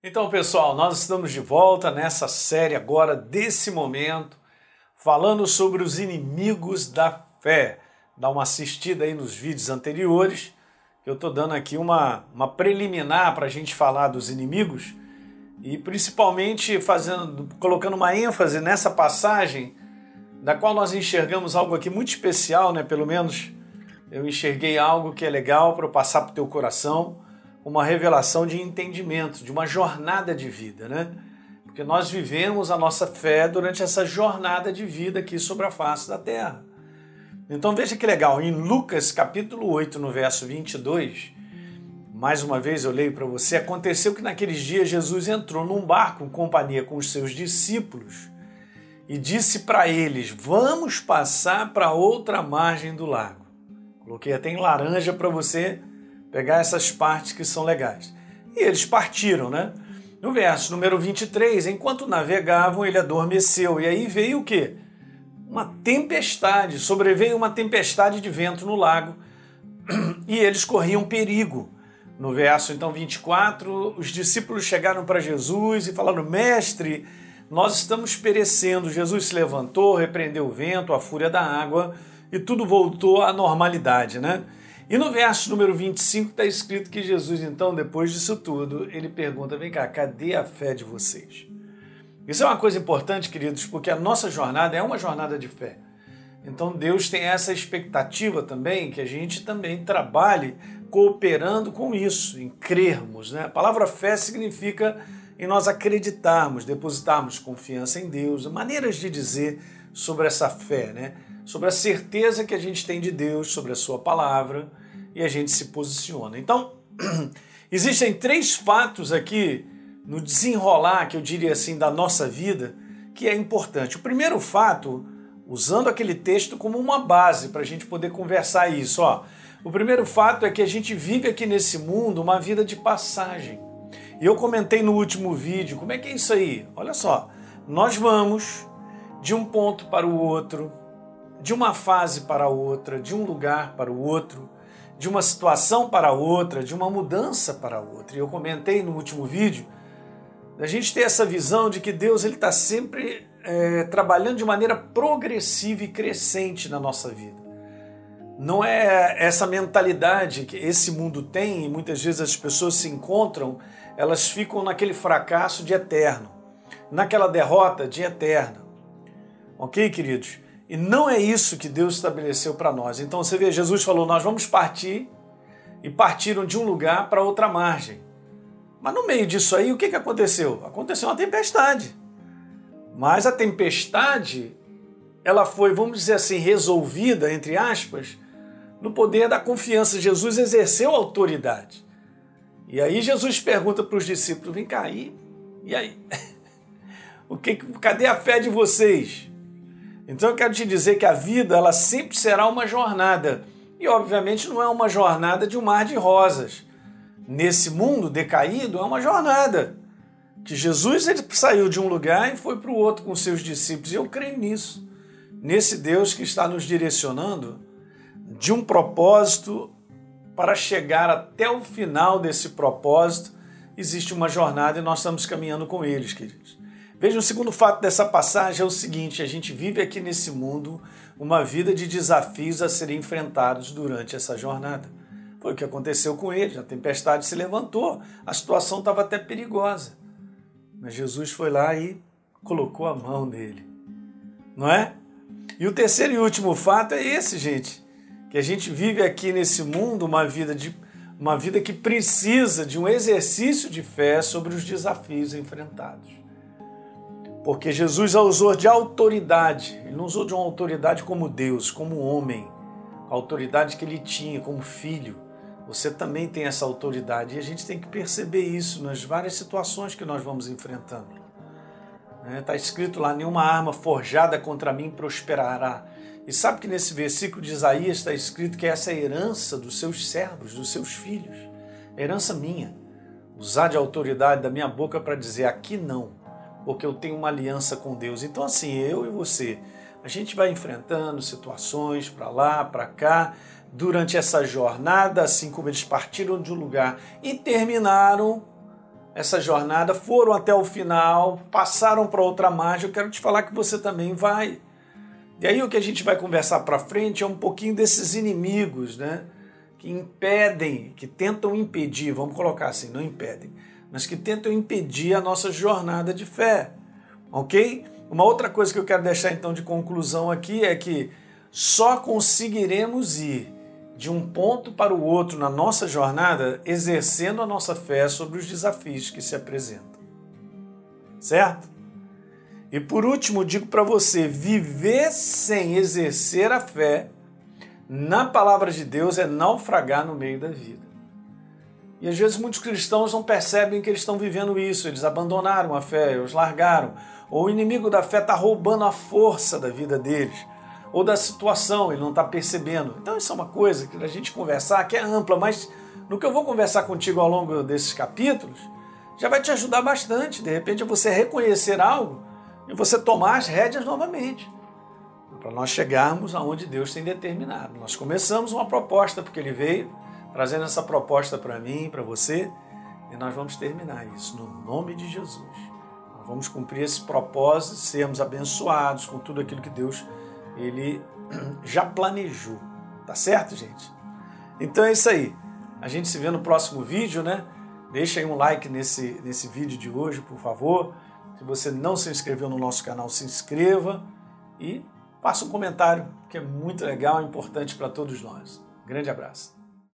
Então, pessoal, nós estamos de volta nessa série agora, desse momento, falando sobre os inimigos da fé. Dá uma assistida aí nos vídeos anteriores, eu estou dando aqui uma, uma preliminar para a gente falar dos inimigos e principalmente fazendo, colocando uma ênfase nessa passagem, da qual nós enxergamos algo aqui muito especial, né? Pelo menos eu enxerguei algo que é legal para eu passar para o teu coração uma revelação de entendimento, de uma jornada de vida, né? Porque nós vivemos a nossa fé durante essa jornada de vida aqui sobre a face da terra. Então veja que legal, em Lucas capítulo 8, no verso 22, mais uma vez eu leio para você, aconteceu que naqueles dias Jesus entrou num barco em companhia com os seus discípulos e disse para eles: Vamos passar para outra margem do lago. Coloquei até em laranja para você pegar essas partes que são legais. E eles partiram, né? No verso número 23, enquanto navegavam, ele adormeceu. E aí veio o quê? Uma tempestade, sobreveio uma tempestade de vento no lago e eles corriam perigo. No verso então 24, os discípulos chegaram para Jesus e falaram: Mestre, nós estamos perecendo. Jesus se levantou, repreendeu o vento, a fúria da água e tudo voltou à normalidade, né? E no verso número 25 está escrito que Jesus, então, depois disso tudo, ele pergunta: vem cá, cadê a fé de vocês? Isso é uma coisa importante, queridos, porque a nossa jornada é uma jornada de fé. Então Deus tem essa expectativa também que a gente também trabalhe cooperando com isso, em crermos. Né? A palavra fé significa em nós acreditarmos, depositarmos confiança em Deus, maneiras de dizer sobre essa fé, né? Sobre a certeza que a gente tem de Deus, sobre a Sua palavra e a gente se posiciona. Então, existem três fatos aqui no desenrolar, que eu diria assim, da nossa vida, que é importante. O primeiro fato, usando aquele texto como uma base para a gente poder conversar isso, ó. O primeiro fato é que a gente vive aqui nesse mundo uma vida de passagem. E eu comentei no último vídeo, como é que é isso aí? Olha só, nós vamos de um ponto para o outro, de uma fase para outra, de um lugar para o outro, de uma situação para outra, de uma mudança para outra. E eu comentei no último vídeo a gente ter essa visão de que Deus ele está sempre é, trabalhando de maneira progressiva e crescente na nossa vida. Não é essa mentalidade que esse mundo tem e muitas vezes as pessoas se encontram, elas ficam naquele fracasso de eterno, naquela derrota de eterno. Ok, queridos? E não é isso que Deus estabeleceu para nós. Então você vê, Jesus falou: nós vamos partir, e partiram de um lugar para outra margem. Mas no meio disso aí, o que, que aconteceu? Aconteceu uma tempestade. Mas a tempestade, ela foi, vamos dizer assim, resolvida, entre aspas, no poder da confiança. Jesus exerceu autoridade. E aí Jesus pergunta para os discípulos: vem cá, e, e aí? O que, cadê a fé de vocês? Então eu quero te dizer que a vida ela sempre será uma jornada. E obviamente não é uma jornada de um mar de rosas. Nesse mundo decaído é uma jornada. Que Jesus ele saiu de um lugar e foi para o outro com seus discípulos. E eu creio nisso. Nesse Deus que está nos direcionando de um propósito para chegar até o final desse propósito, existe uma jornada e nós estamos caminhando com eles, queridos. Veja, o segundo fato dessa passagem é o seguinte: a gente vive aqui nesse mundo uma vida de desafios a serem enfrentados durante essa jornada. Foi o que aconteceu com eles, a tempestade se levantou, a situação estava até perigosa. Mas Jesus foi lá e colocou a mão nele. Não é? E o terceiro e último fato é esse, gente, que a gente vive aqui nesse mundo uma vida de uma vida que precisa de um exercício de fé sobre os desafios enfrentados. Porque Jesus a usou de autoridade. Ele não usou de uma autoridade como Deus, como homem, a autoridade que ele tinha como filho. Você também tem essa autoridade e a gente tem que perceber isso nas várias situações que nós vamos enfrentando. Está né? escrito lá: nenhuma arma forjada contra mim prosperará. E sabe que nesse versículo de Isaías está escrito que essa é a herança dos seus servos, dos seus filhos, herança minha. Usar de autoridade da minha boca para dizer aqui não porque eu tenho uma aliança com Deus. Então, assim, eu e você, a gente vai enfrentando situações para lá, para cá, durante essa jornada, assim como eles partiram de um lugar e terminaram essa jornada, foram até o final, passaram para outra margem, eu quero te falar que você também vai. E aí o que a gente vai conversar para frente é um pouquinho desses inimigos, né? Que impedem, que tentam impedir, vamos colocar assim, não impedem, mas que tentam impedir a nossa jornada de fé, ok? Uma outra coisa que eu quero deixar então de conclusão aqui é que só conseguiremos ir de um ponto para o outro na nossa jornada exercendo a nossa fé sobre os desafios que se apresentam. Certo? E por último, digo para você: viver sem exercer a fé na palavra de Deus é naufragar no meio da vida. E às vezes muitos cristãos não percebem que eles estão vivendo isso, eles abandonaram a fé, eles largaram. Ou o inimigo da fé está roubando a força da vida deles, ou da situação, ele não está percebendo. Então isso é uma coisa que a gente conversar que é ampla, mas no que eu vou conversar contigo ao longo desses capítulos, já vai te ajudar bastante. De repente você reconhecer algo e você tomar as rédeas novamente, para nós chegarmos aonde Deus tem determinado. Nós começamos uma proposta, porque Ele veio trazendo essa proposta para mim, para você, e nós vamos terminar isso no nome de Jesus. Nós vamos cumprir esse propósito, sermos abençoados com tudo aquilo que Deus ele já planejou. Tá certo, gente? Então é isso aí. A gente se vê no próximo vídeo, né? Deixa aí um like nesse, nesse vídeo de hoje, por favor. Se você não se inscreveu no nosso canal, se inscreva e faça um comentário, que é muito legal e importante para todos nós. Grande abraço.